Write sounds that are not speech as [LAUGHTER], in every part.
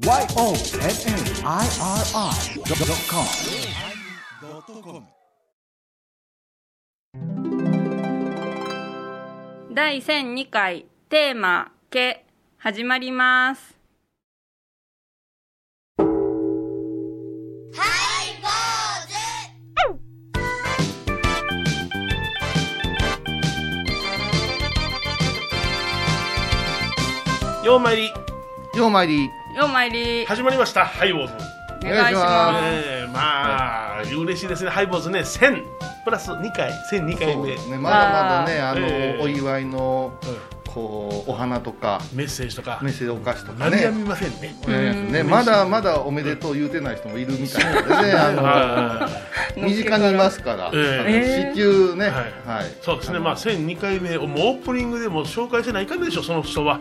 YONNIRI.com [LAUGHS] 第1002回テーマ「け」始まります。ようまいりようまいりようまいり。始まりました。ハイボーズ、お願いします。えー、まあ、嬉しいですね。ハイボーズね1000プラス2回1002回目、ね。まだまだねあの、ええ。お祝いのうこうお花とかんメッセージとか。メッセージお菓子とか何やねみませんね。お願いしますねまだまだおめでとう言うてない人もいるみたいなのでね。あはの身近にいますから、ええ。あの至急ね、はい。はい。いそうですね。まあ1002回目もうオープニングでも紹介せないかんでしょその人は。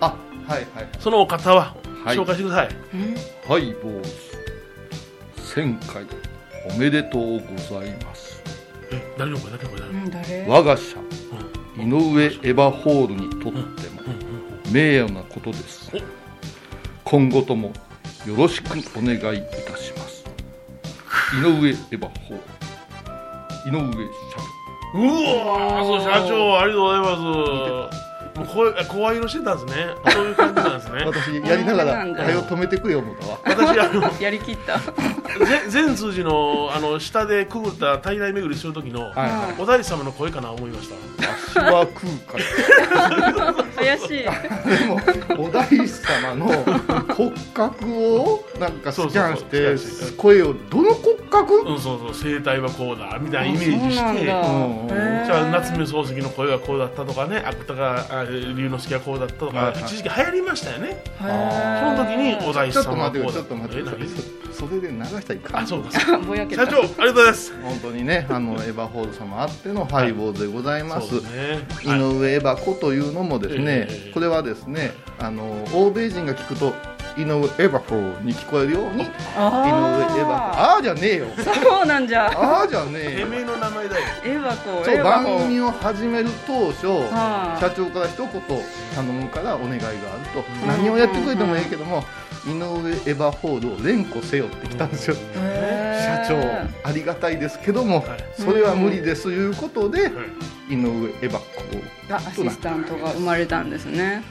あはいはい。そのお方は、はい。紹介してください。はい坊主。千回。おめでとうございます。え誰の声誰の声誰の声誰？我が社。井上エヴァホールにとっても名誉なことです。今後ともよろしくお願いいたします。井上エヴァホール。井上社うわーそう社長ありがとうございますもう声声色してたんですね。そういう感じなんですね。長私やりながらなんだ？早を止めてくれよ思ったわ私あのやりきった。ぜ善通寺のあの下でくぐった大々巡りする時の、はいはい。お大師様の声かな思いました。足は食うから。[LAUGHS] 怪しい。でもお大師様の骨格をなんかスキャンしそうて。声をどの骨格？うんそうそう声帯はこうだみたいなイメージして。じゃあ夏目漱石の声はこうだったとかね芥川あ龍之介はこうだったとか、一時期流行りましたよね。へそーの時にお大師ちょっと様はこうだ待ってよちょっと待ってよえ何？そそれで流したらいか？んあそうか。ぼやけた。社長ありがとうございます。本当にねあのエヴァホール様あってのハイボールでございます、井上エヴァ子というのもですね、ええ。これはですねあの欧米人が聞くと井上エヴァ子に聞こえるように井上エヴァ子あああじゃねえよ。ーそうなんじゃ。ああじゃねえよ。てめえの名前だよ。エヴァ子そう番組を始める当初、はあ社長から一言頼むからお願いがあると、うん。何をやってくれてもいいけども、井上エヴァホールを連呼せよってきたんですよ、へ社ー長ありがたいですけども、はい。それは無理ですということで、はい。井上エヴァ子がアシスタントが生まれたんですね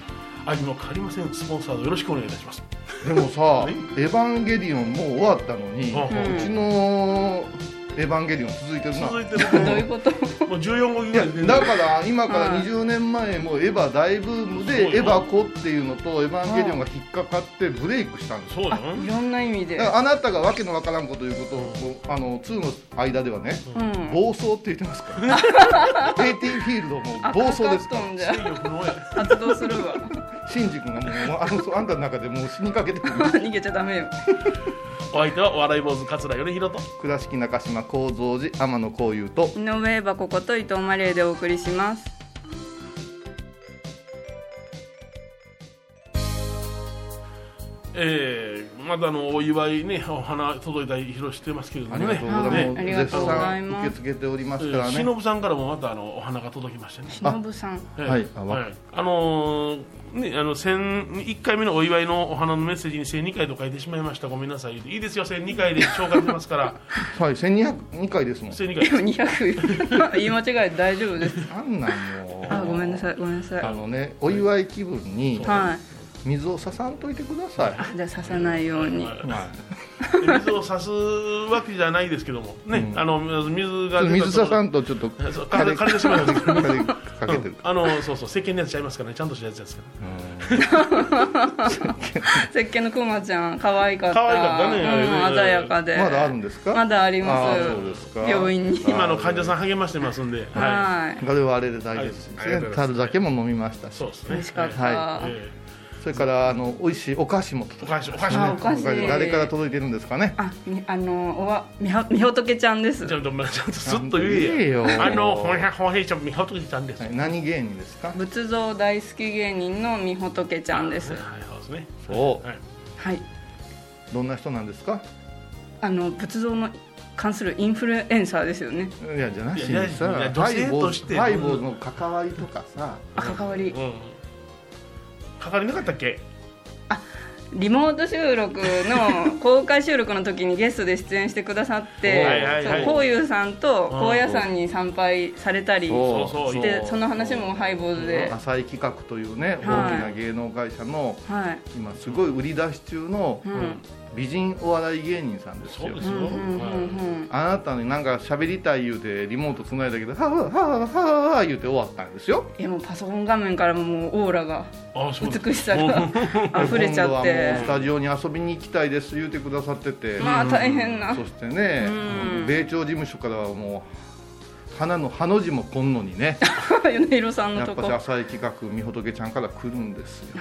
あにも変わりません。スポンサードよろしくお願いいたします。でもさはい「エヴァンゲリオン」もう終わったのに、うちの「エヴァンゲリオン」続いてるな。続いてる。どういうこともう14号ぐらいでだから今からはい。20年前もエヴァ大ブームでエヴァ子っていうのとエヴァンゲリオンが引っかかってブレイクしたんですよ。そうだあいろんな意味で。あなたがわけのわからんこと言うことをあの2の間ではねうん。暴走って言ってますから。[LAUGHS] AT フィールドも暴走ですから。発動するわ。シンジ君がもうあのあんたの中でもう死にかけてる。[LAUGHS] 逃げちゃダメよ。お相手はお笑い坊主桂米宏と。倉敷中島幸三寺天野幸雄と井上エヴァ子こと伊藤マリエでお送りします。えー、まだあのお祝いねお花届いたり広してますけれどもね。ありがとうございます、ね。ありがとうございます。絶賛受け付けておりますからね、しのぶさんからもまたあのお花が届きましてね。しのぶさん。えーはい。あわはい、あのーね、あの1回目のお祝いのお花のメッセージに1002回と書いてしまいました。ごめんなさい。いいですよ。1002回で紹介してますから。[LAUGHS] はい1202回ですもん。1002でも回。200 [LAUGHS] 言い間違い大丈夫です。あんなんもうあごめんなさいごめんなさい。あのねお祝い気分にはい水をささんといてください、あじゃあ刺さないように。はい。は水を差すわけじゃないですけども。ね、うん。あの水い、が水ささんんとちょっと枯れ枯れてしまいますかけてる。あのそうそう石鹸のやつちゃいますからね。ちゃんとしたやつですから。石鹸のくまちゃん可愛かった。可愛かったね。うん、鮮やかで。まだあるんですか？まだあります。あーそうですか。病院に。今の患者さん励ましてますんで、ははい。あれはあれで大丈夫です樽酒も飲みましたい、し。そうですね。美味しかった、はえそれからあの美味しいお菓子もえお菓子お菓子お菓子。誰から届いてるんですかね？あみあのおわみほみほとけちゃんです。ちゃんとちゃんとスッと言言ええよ。やあのほんへほんへちゃんみほとけちゃんです、はい何芸人ですか？仏像大好き芸人のみほとけちゃんです。はいそうですね。そう。はい。はい。どんな人なんですか？あの仏像の関するインフルエンサーですよね。いやじゃなしにさハイボーズの関わりとかさ。あ関わり。うんかかりなかったっけ？リモート収録の公開収録の時にゲストで出演してくださってこういうさんと高野山に参拝されたりそうそう。してその話もハイボーズで、浅井企画というね、大きはいな芸能会社のはい。今すごい売り出し中のうん美人お笑い芸人さんですよ。すあなたになんか喋りたい言うてリモートつないだけどはぁはぁはぁはぁ言うて終わったんですよ。いやもうパソコン画面からももうオーラが美しさが溢れちゃっ今度はもうてスタジオに遊びに行きたいです言うてくださってて、まあ大変な。そしてね、うん。米朝事務所からはもう花のハの字も来んのにね。[LAUGHS] 米広さんのやっぱ浅井企画みほとけちゃんから来るんですよ。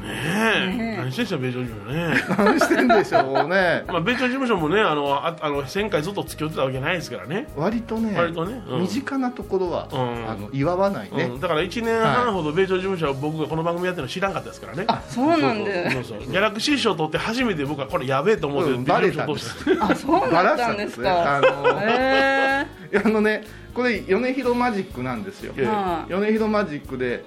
ねえ。何してんすか米朝事務所ね。何してんでしょうね。まあ米朝事務所もねあのああの1000回ずっと付き合ってたわけないですからね。割とね割とねうん。身近なところは、うん。あの祝わないね、うん、だから1年半ほど米朝事務所は僕がこの番組やってるの知らんかったですからね。あそうなんでそうそう。ギャラクシー賞取って初めて僕はこれやべえと思ってうんバレたん米です朝事務所あそうだったんですか。あのあのねこれ米広マジックなんですよ。ええ。はい。米広マジックで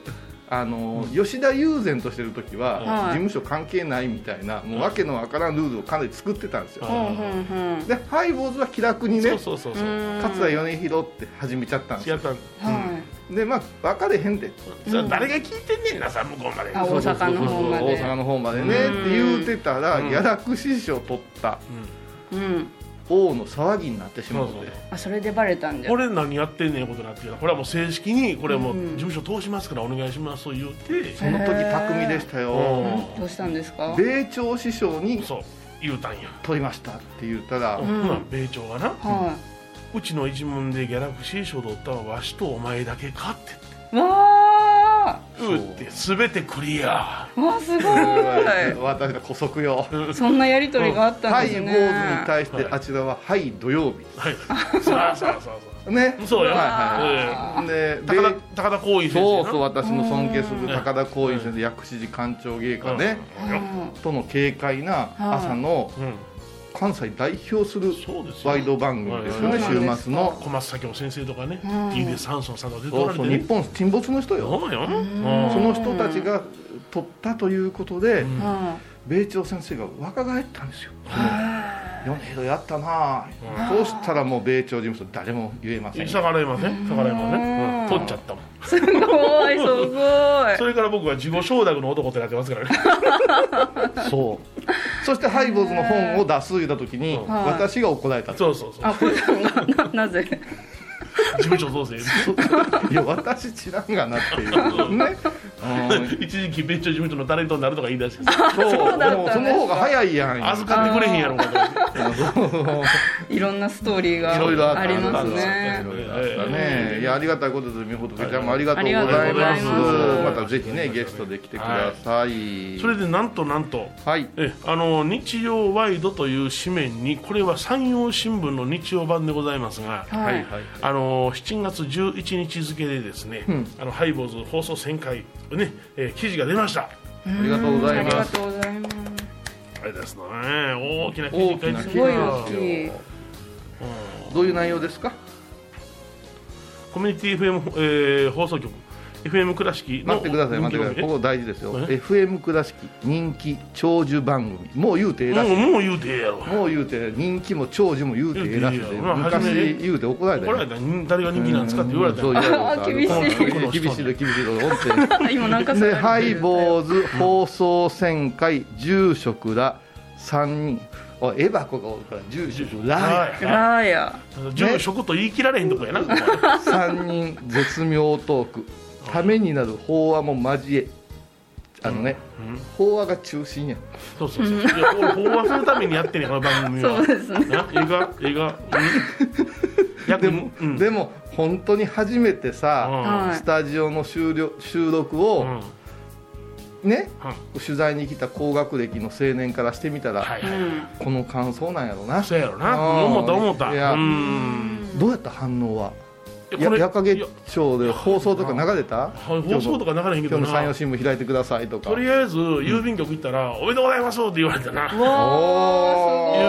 あの吉田友禅としてる時は、はい。事務所関係ないみたいなもうわけのわからんルールをかなり作ってたんですよ、はいでハイボーズは気楽にねそうそうそうそう。うん。桂米広って始めちゃったんですよ。違ったはいでまあ分かれへんでそれ誰が聞いてんねんなさ向こうまで。あ大阪の方まで。大阪の方までねって言うてたら、うん。ギャラクシー賞取った。うん王の騒ぎになってしまってそうそうあそれでバレたんじゃ。これ何やってんねんことになってきたこれはもう正式にこれはもううん事務所通しますからお願いしますと言って。その時巧みでしたよ。うん。どうしたんですか？米朝師匠にそう言うたんや。取りましたって言ったら、ほな米朝がな。はうちの一門でギャラクシー賞取ったのはわしとお前だけかって。いわ言って全てクリア。ーわすご私が古速よ。いそんなやりとりがあったはい坊主んですねに対してはい。あちらははい土曜日。はい。そうそうそうそうね。そうよ。はいはいあで高田米高田光一先生な。そうそう私の尊敬するうん高田光一先生薬師寺官庁芸家ね。ーとの軽快な朝のうん関西代表するワイド番組ですよね週末の。小松左京先生とかねうん。飯出サンソンさんとか出ておそうそうられてね日本沈没の人よ。その人たちが取ったということで米朝先生が若返ったんですよ。米広やったなうん。そうしたらもう米朝事務所誰も言えません。逆らえません。逆らえませうん。んうん。取っちゃったもん。いすごいすごい。それから僕は自己承諾の男ってなってますからね。そうそしてハイボーズの本を出す言った時に私が怒られたそうそうそう。あこれななぜ？事務所どうせいや私知らんがなっていう。ね。うん。一時期別庁事務所のタレントになるとか言い出してそう。そうだったんですかもうその方が早いやん。預かってくれへんやろかと [LAUGHS] いろんなストーリーがいろいろあったありますあったね。ねいやありがたいことでみほとけちゃんもありがとうございありがとうござますいます。またぜひねゲストで来てください。それでなんとなんとはい。えあの日曜ワイドという紙面にこれは山陽新聞の日曜版でございますがははい。はいい。あの7月11日付でですね、うん。あのハイボーズ放送1000回ね、えー記事が出ました。あありがとうございます。ありがとうございます。れですね。大きな記事大きな記事すごいよ。大きいどういう内容ですか？コミュニティ FM、えー放送局 FM 倉敷の待ってください待ってください。ここ大事ですよ。え？FM 倉敷人気長寿番組。もう言うてええらしい。もうもう言うてええやろ。もう言うて人気も長寿も言うてええらしい昔言うて怒られたよ。怒られた。ら誰が人気なんですかって言われたそうら言われた。あー厳しい。うん厳しいで厳しいで本当に今なんかでハイボーズ放送1000回住職ら3人。おいエバコがおるから住職らはいラーや。住職と言い切られへんとこやな、ここは3人絶妙トークためになる法話も交えあのね、うん法話が中心やそうそうそう。いや法話するためにやってんねんこの番組は。そうですね。な映画映画、[LAUGHS] うん、役でも、うん、でも本当に初めてさ、はいスタジオの収録収録うんをうん。ね、うん。取材に来た高学歴の青年からしてみたら、はいはい、うんこの感想なんやろな。そうやろな。あー思った思った。いやうん。どうやった反応は？やこれ夜影町で放送とか流れた？はい放送とか流れへんけどな。今日の山陽新聞開いてくださいとか。とりあえず郵便局行ったら「おめでとうございます」って言われたな。郵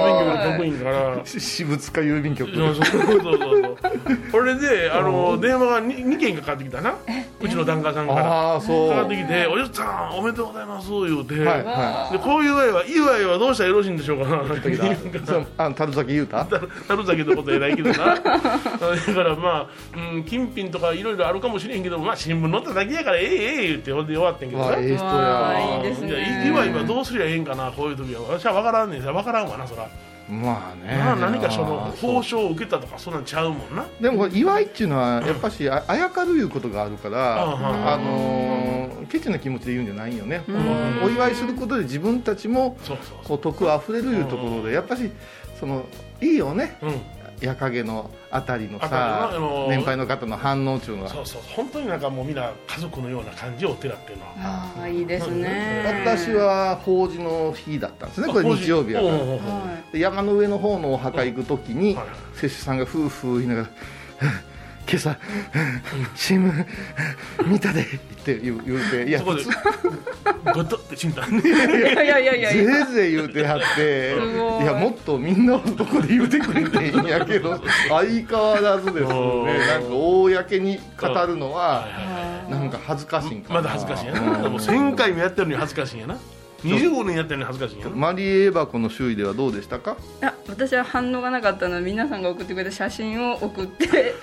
便局の局員から。[LAUGHS] し私物化郵便局。そうそうそう [LAUGHS] それであの電話が 2, 件かかってきたな。うちの檀家さんから。かかってきて「おじさんおめでとうございます」言うて、こういう祝いは祝いはどうしたらよろしいんでしょうか？って言うか。ら樽酒言うた？樽酒ってことはないけどな。[LAUGHS] だからまあ、うん、金品とかいろいろあるかもしれんけどまあ新聞載っただけやからええええ言ってほんで終わってんけどな。わあええ人や。いいですね。じゃあ祝いはどうすりゃええんかなこういう時は。私は分からんねんさ分からんわなそら、まあね。まあ何かその報奨を受けたとかそんなんちゃうもんな。でも祝いっていうのはやっぱしああやかるいうことがあるから、うんあのーケチな気持ちで言うんじゃないよね、んお祝いすることで自分たちもこう徳あふれるいうところでやっぱしそのいいよね。ううん矢影のあたりのあさたりのあのー年配の方の反応っていうのは。そうそう本当になんかもうみんな家族のような感じお寺っていうのは。ああいいですね。私は法事の日だったんですねこれ日曜日やから。はで山の上の方のお墓行く時にはい。摂取さんが夫婦言いながら「今朝新聞見たで」って言う言うていやそこで普通。グッとって死んだいいやいやいやいや。ぜいぜい言うてはってい。いやもっとみんなのとこで言うてくれていいんやけど相変わらずですうんねなんか公に語るのはなんか恥ずかしいんかな。まだ恥ずかしいんやな。もう1000回もやってるのに恥ずかしいんやな。25年やってるのに恥ずかしいんやな。マリエバコの周囲ではどうでしたか？いや私は反応がなかったので皆さんが送ってくれた写真を送って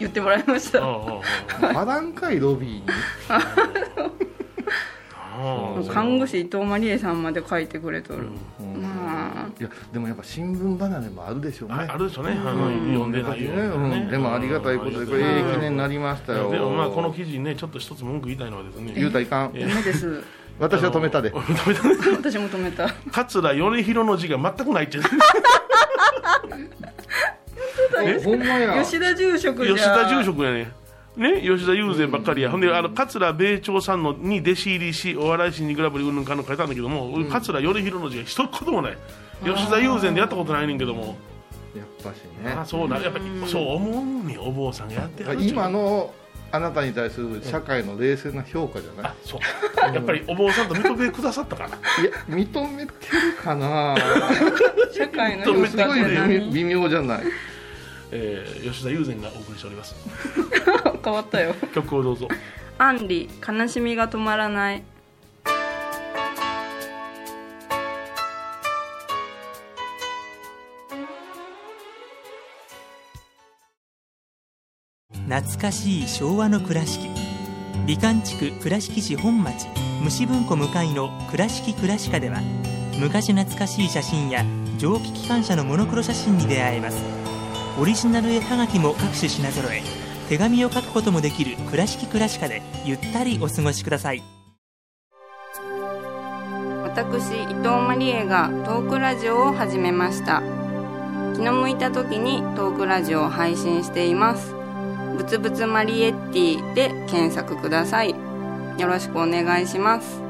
言ってもらいました。あらんかいロビーに。うん看護師伊藤マリエさんまで書いてくれとる、うんまあ。いやでもやっぱ新聞離れもあるでしょうね。ああるでしょうね、あのうん。読んでないよでもありがたいことでこれええ記念になりましたよ。でもまあこの記事にねちょっと一つ文句言いたいのはですね。言うたらいかん。えダメで。す私は止めたで私も止めた。桂米広の字が全くないってえほんまや。吉田住職じゃ吉田住職やね。ね、吉田友禅ばっかりや、ほんであの桂米朝さんのに弟子入りしお笑い新にグラブリうんぬんかんぬん書いたんだけども、桂米広の字が一言もない。吉田友禅でやったことないねんけども。やっぱしあねそうなやっぱりそう思うねんお坊さんがやってはる今のあなたに対する社会の冷静な評価じゃない？あそう。やっぱりお坊さんと認めてくださったかな。いや認めてるかな。[LAUGHS] 社会の認め評価すごい微妙じゃない？えー吉田友禅がお送りしております。[LAUGHS] 変わったよ。曲をどうぞ。アンリ悲しみが止まらない。懐かしい昭和の倉敷。美観地区倉敷市本町。虫文庫向かいの「倉敷倉歯科」では昔懐かしい写真や蒸気機関車のモノクロ写真に出会えますオリジナル絵はがきも各種品揃え。手紙を書くこともできる「倉敷倉歯科」でゆったりお過ごしください。私伊藤マリエがトークラジオを始めました。気の向いた時にトークラジオを配信しています。ぶつぶつマリエッティで検索ください。よろしくお願いします。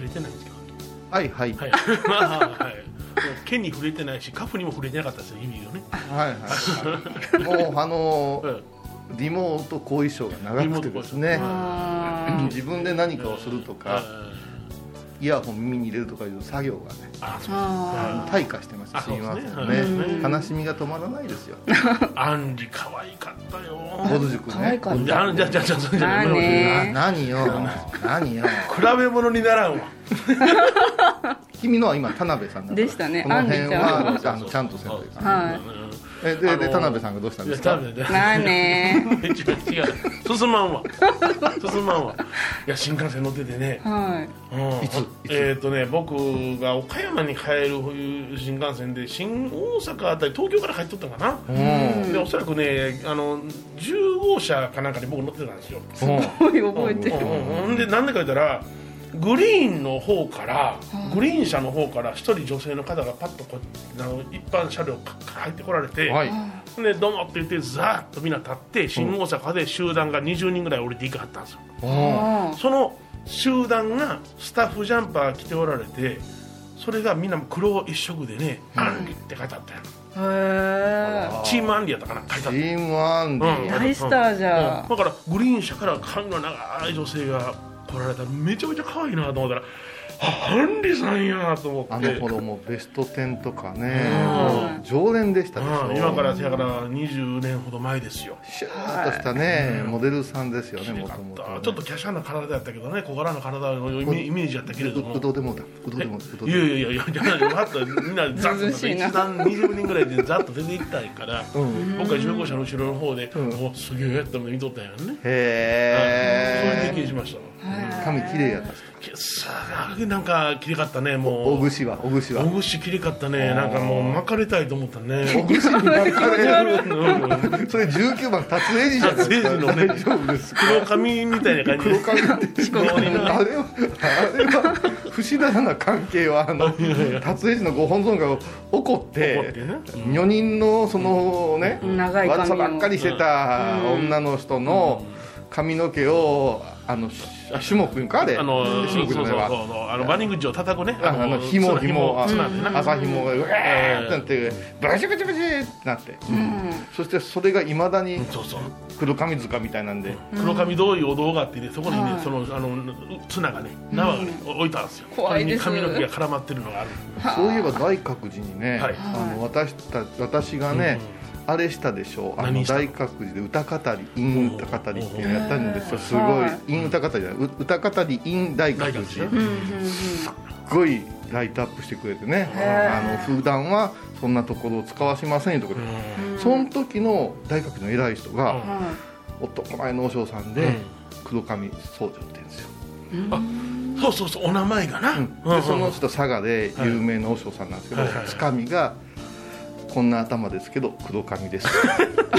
触れてないんですけどはいはい。はい、[LAUGHS] まあはい、もう毛に触れてないしカフにも触れてなかったですよ意味をね、はいはい。もうあのうん [LAUGHS] リモート後遺症が長くてですね。[LAUGHS] 自分で何かをするとかイヤホン耳に入れるとかいう作業がね退化してますあすみませんそうですね。ね。うん。悲しみが止まらないですよ。[LAUGHS] アンリ可愛かったよ。ボル塾ね。可愛かっじゃあじゃあじゃあじゃあじゃ何よ。[LAUGHS] 何よ。比べ物にならんわ。君のは今田辺さんだから。でしたね。この辺はちゃん。とせんといかん。はい。うんえであので田辺さんがどうしたんいですか？まあね違う違う。進まんわ。進まんわ。いや新幹線乗っててね、はうん。いつ？いつ？えっ、とね僕が岡山に帰る新幹線で新大阪あたり東京から帰っとったかな、うん。でおそらくねあの10号車かなんかに僕乗ってたんですよ、うん。いすごい覚えてる。うん。うん。うん。でなんでか言ったらグリーンの方からグリーン車の方から一人女性の方がパッとこうあの一般車両か入ってこられて、はい。でどうもって言ってざーっとみんな立って新大阪で集団が20人ぐらい降りていかはったんですよ。うん。あその集団がスタッフジャンパー着ておられてそれがみんな黒一色でね「アンリ」って書いてあったよーへえチームアンリやったかな書いてあった。チームアンディ、うん。大スターじゃうん。だからグリーン車から髪の長い女性が来られた。らめちゃめちゃ可愛いなと思ったらあアンリさんやと思って。あの頃もベスト10とかね、常連でしたでしょうん今からせやから20年ほど前ですよ。シューッとしたね、モデルさんですよねもともとた。ちょっと華奢な体やったけどね小柄な体のイメージやったけれども。うどでもだうどでもうどいでもやいやいやいやじゃあわっとみんなざっと涼しいな一段20人ぐらいでざっと出ていったいから、うん僕は15車の後ろの方で、うんおすげえって見とったんやんね、そういうへえ経験しました髪綺麗やったしなんかきれかったねもう。おぐしはおぐしは。おぐしきれかったね。なんかもう巻かれたいと思ったね。おぐしに巻かれる。うんそれ19番達英二じゃないですかのね。大丈夫ですか？黒髪みたいな感じ。で黒髪。ってあれはあれは不思議な関係はあの達英二のご本尊が怒って怒ってね。女人のそのね長い髪を。悪さばっかりしてた女の人の髪の毛をあの種目かあれ。あの種目そうそうそうそう。あのバニ口を叩くね。ああの紐つ紐。つなでな朝紐がうわーってなってブチブチブチってなって。そしてそれがいまだにそうそう。黒髪塚みたいなんで。黒髪どういうお堂があってねそこにね、はい。そのあの綱がね縄がね、置いてあるんですよ。怖いです。髪の毛が絡まってるのがあるそういえば大覚寺にね、はい。あの私た私がね、あれしたでしょ？うあの大覚寺で歌語り陰歌語りっていうのやったんですよ。すごいはい。陰歌語りじゃない。う歌語り陰大覚寺。すっ寺ごいライトアップしてくれてね。あの普段はそんなところを使わしませんよとか、その時の大覚寺の偉い人が、うん。男前の和尚さんで、うん。黒髪僧侶って言うんですよ、そうそうそうお名前がな、うん。でその人佐賀で有名な和尚さんなんですけど、つかみがこんな頭ですけど黒髪です。[LAUGHS] そ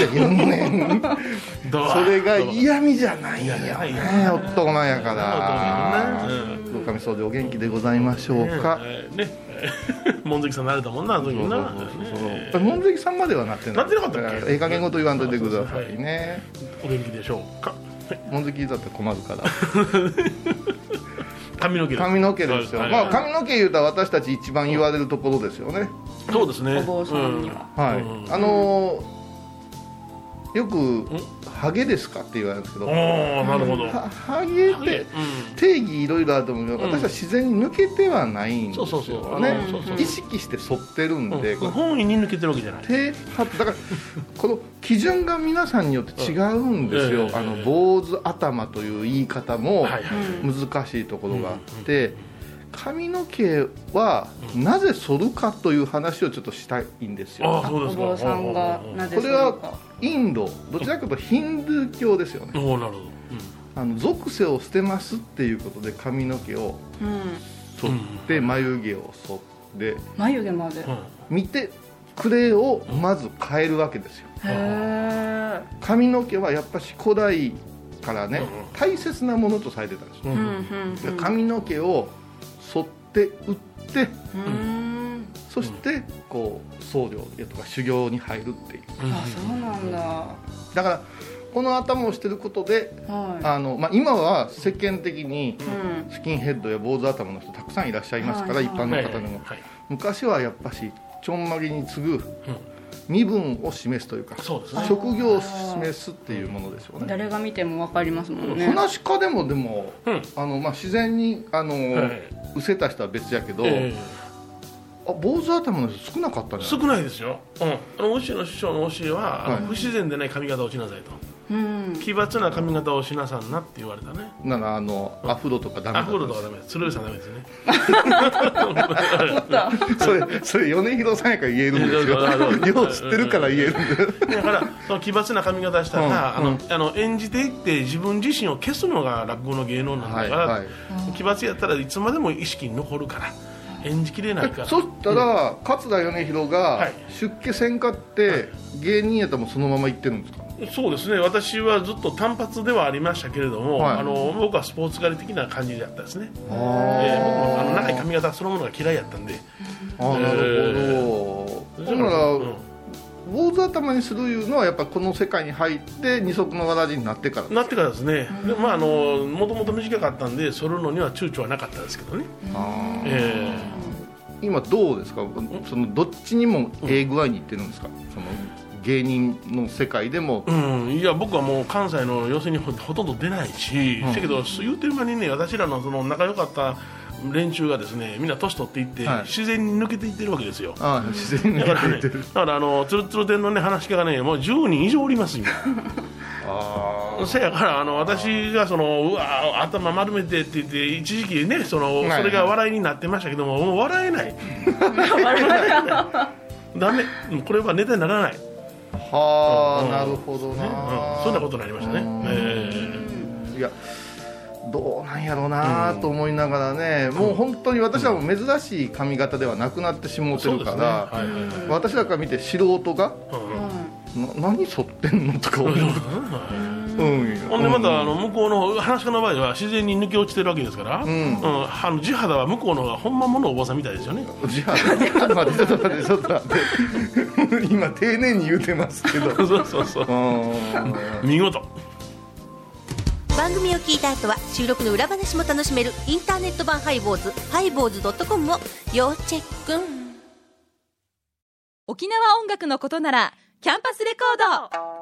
れが嫌味じゃないよね男前やから。うん。黒髪僧侶お元気でございましょうか、ね。ね門関さんなれたもんなあの時そうそうな門関さんまではなってない。なってなかったっけ？ええ加減ごと言わんといてくださいね。お元気でしょうか門関だって困るから。髪の毛髪の毛ですよ、はい。まあ髪の毛言うたら私たち一番言われるところですよねそうですね。お坊さんには。はい、うん。あのーよく「ハゲですか?」って言われるんですけど。うんおおなるほど。はハゲってう定義いろいろあると思うけど、うん。私は自然に抜けてはないんですよそうそうそう。ねうんそうそう。意識して沿ってるんで、本意に抜けてるわけじゃない。手はだからこの基準が皆さんによって違うんですよ、あの坊主頭という言い方も難しいところがあって、髪の毛はなぜ剃るかという話をちょっとしたいんですよ、ああそうですか。お坊さんがなぜこれはインドどちらかというとヒンドゥー教ですよね。おおなるほど。あの属性を捨てますっていうことで髪の毛をうん剃って眉毛を剃って眉毛まで。見てくれをまず変えるわけですよ。え髪の毛はやっぱし古代からねうん。大切なものとされてたんですよ。うんうんうん。で髪の毛を剃って打ってうん。そしてこう僧侶やとか修行に入るっていう。あそうなんだ。はだからこの頭をしてることでい。あの、まあ、今は世間的にうん。スキンヘッドや坊主頭の人たくさんいらっしゃいますから、はい一般の方でも、はい。昔はやっぱしちょんまげに次ぐ身分を示すというかね。職業を示すっていうものですよね。誰が見てもわかりますもんね。話し家でもでもうん。あの、まあ、自然にあの、はい。失せた人は別やけど、えあ坊主頭の人少なかったんえじゃない？少ないですよ、うん、あのうちの師匠の教えは、はい。不自然でない髪型をしなさいと。うん奇抜な髪型をしなさんなって言われたね。ならあのアフロとかダメだアフロとかダメです。鶴瓶さんダメですね。[LAUGHS] [LAUGHS] それそれ米広さんやから言えるんですよ。そうそうそう。[LAUGHS] よう知ってるから言えるんでだからその奇抜な髪型したら、うん。あのあの演じていって自分自身を消すのが落語の芸能なんだから、はいはい。奇抜やったらいつまでも意識に残るから演じきれないから。そしたら、桂米広がはい。出家せんかって、芸人やったらもうそのまま行ってるんですか？そうですね。私はずっと単発ではありましたけれども、はい。あの僕はスポーツ狩り的な感じだったですね、あえー僕もあの長い髪型そのものが嫌いやったんで。あなるほど、ほんなら、うん。坊主頭にするいうのはやっぱこの世界に入って二足のわらじになってからなってからですね、でまああのもともと短かったんで剃るのには躊躇はなかったですけどね、あー。え今どうですか？そのどっちにもええ具合にいってるんですか、その芸人の世界でも、ーうん、いや僕はもう関西の寄席にほほとんど出ないし、うん。だけど言うてる間にね私らのその仲良かった連中がですねみんな年取っていって、はい。自然に抜けていってるわけですよ。ああ自然にだからね、抜けていってる。だからあのつるつる店のね話し家がねもう10人以上おります今。[LAUGHS] あせやからあの私がそのうわ頭丸めてって言って一時期ねそのはいそれが笑いになってましたけどももう笑えない。[LAUGHS] [LAUGHS] ダメ。うんこれはネタにならない、あはあ、うんなるほどな、そんなことになりましたね。うん。えいやどうなんやろうなと思いながらね、もう本当に私は珍しい髪型ではなくなってしもうてるから、私らから見て素人がうん。な何剃ってんのとか思う、うんほんでまたあの向こうの話し家の場合は自然に抜け落ちてるわけですから、ん。うん。あの地肌は向こうの方がほんまものお坊さんみたいですよね。じゃあちょっと待ってちょっと待ってちょっと待って今丁寧に言うてますけど。[LAUGHS] そうそうそう。うん。見事。番組を聞いた後は収録の裏話も楽しめるインターネット版ハイボーズハイボーズドットコムを要チェック。沖縄音楽のことならキャンパスレコード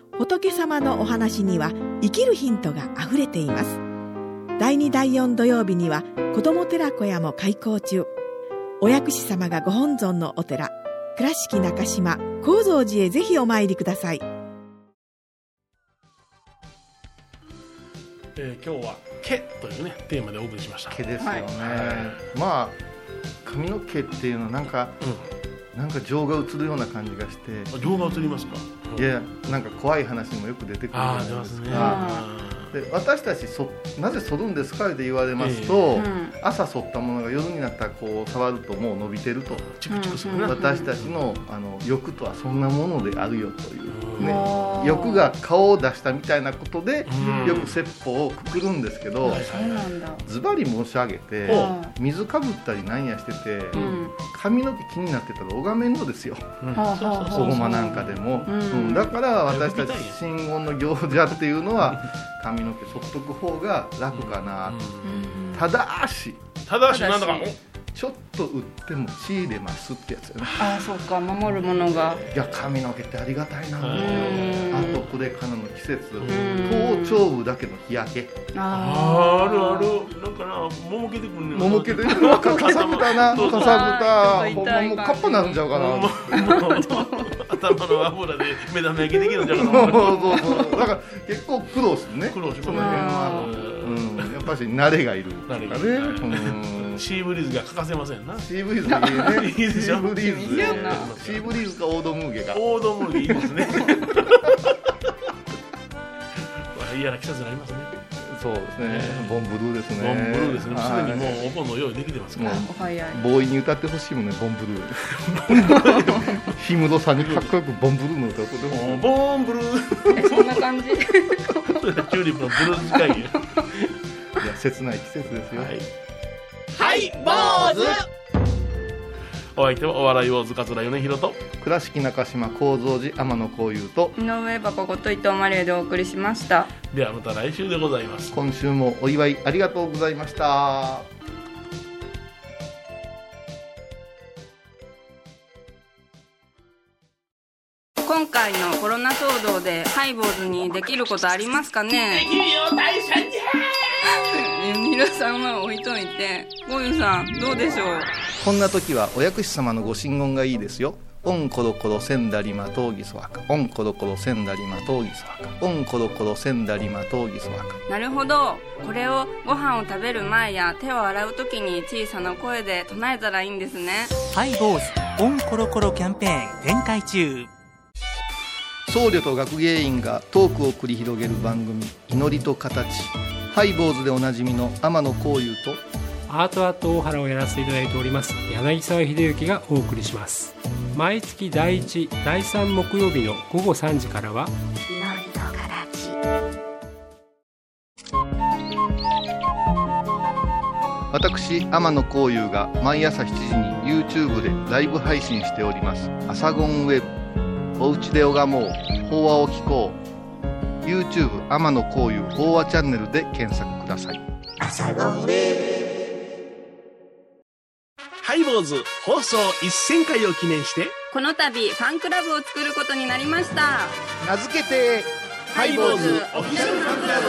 仏様のお話には生きるヒントがあふれています。第2第4土曜日には子ども寺小屋も開校中。お薬師様がご本尊のお寺倉敷中島・高蔵寺へぜひお参りください。えー今日は「毛」というねテーマでお送りしました。毛ですよね、まあ髪の毛っていうのはなんかなんか情が映るような感じがして。うん情が映りますか？いやなんか怖い話にもよく出てくるじゃないですか。で私たちそなぜ剃るんですかって言われますと、うん。朝剃ったものが夜になったらこう触るともう伸びてると。チクチクするな、私たちのあの欲とはそんなものであるよという、ね欲が顔を出したみたいなことで、うん。よく説法をくくるんですけど、ズバリ申し上げてほ水かぶったりなんやしてて、うん。髪の毛気になってたら拝めんのですよ。うん。なんかでも、うん。うん。だから私たち呼びたいよ真言の行者っていうのは髪の毛剃っとく方が楽かな、うん。ただし。ただしなんだかただしちょっと売っても血入れますってやつよねああそうか守るものが。いや髪の毛ってありがたいな、うん。あとこれからの季節ん。頭頂部だけの日焼け。あー。あるある。なんかな桃毛てくんねん。桃毛でかかさぶたな。かさぶた。もうカッパになるんちゃうかな。もうもう頭の油で目玉焼きできるんじゃな。[LAUGHS] そうかそうそう。だから結構苦労するね。苦労しますその辺は、うん、やっぱし慣れがいるとかね。慣れがいる。うん。シーブリーズが欠かせませんな。シーブリーズがいいね。[LAUGHS] シーブリーズ。シーブリーズかオードムーゲか。オードムーいいですね。嫌な季節になりますね。そうですね。ボンブルーですね。ボンブルーですね。すでにもはうお盆の用意できてますから。お早い。いボーイに歌ってほしいもんねボンブルー。[LAUGHS] 氷室さんにかっこよくボンブルーの歌を歌ってほしい。ボーンブルー。えそんな感じ。チューリップのブルース会議いや切ない季節ですよ、はい。お相手はお笑い王子桂米宏と。倉敷中島幸三寺天野幸雄と。井上箱こと伊藤マリエでお送りしました。ではまた来週でございます。今週もお祝いありがとうございました。今回のコロナ騒動でハイボーズにできることありますかね？できるよ大社じゃ皆さんは置いといてゴユさんどうでしょう？こんな時はお薬師様のご神言がいいですよ。オンコロコロセンダリマトウギソワカ。オンコロコロセンダリマトウギソワカ。オンコロコロセンダリマトウギソワカ。なるほど。これをご飯を食べる前や手を洗う時に小さな声で唱えたらいいんですね。ハイボーズオンコロコロキャンペーン展開中。僧侶と学芸員がトークを繰り広げる番組「祈りと形」ハイボーズでおなじみの天野幸雄とアートアート大原をやらせていただいております柳沢秀幸がお送りします。毎月第1第3木曜日の午後3時からは私天野幸雄が毎朝7時に YouTube でライブ配信しております「アサゴンウェブ」「おうちで拝もう。法話を聞こう」YouTube 天野幸雄法話チャンネルで検索ください。ハイボーズ放送1000回を記念してこの度ファンクラブを作ることになりました。名付けてハイボーズオフィシャルファンクラブ。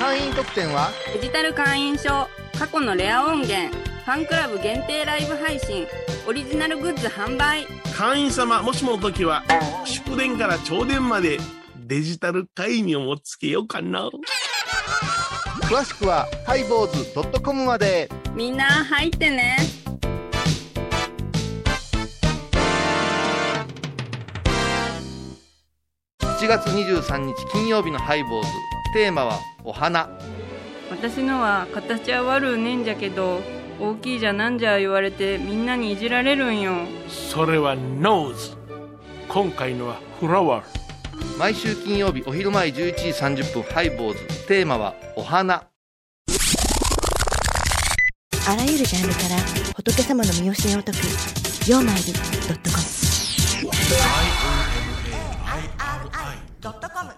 会員特典は？デジタル会員証過去のレア音源ファンクラブ限定ライブ配信オリジナルグッズ販売。会員様もしもの時は祝電から朝電までデジタル会員をもつけようかな。詳しくはハイボーズ .com まで。みんな入ってね。7月23日金曜日のハイボーズ。テーマはお花。私の鼻形は悪うねんじゃけど大きいじゃなんじゃ言われてみんなにいじられるんよ。それは nose 今回のはフラワー毎週金曜日お昼前11時30分ハイボーズ。テーマはお花。あらゆるジャンルから仏様の御教えを解く「曜マイルドットコム」「IOMAIRI.com」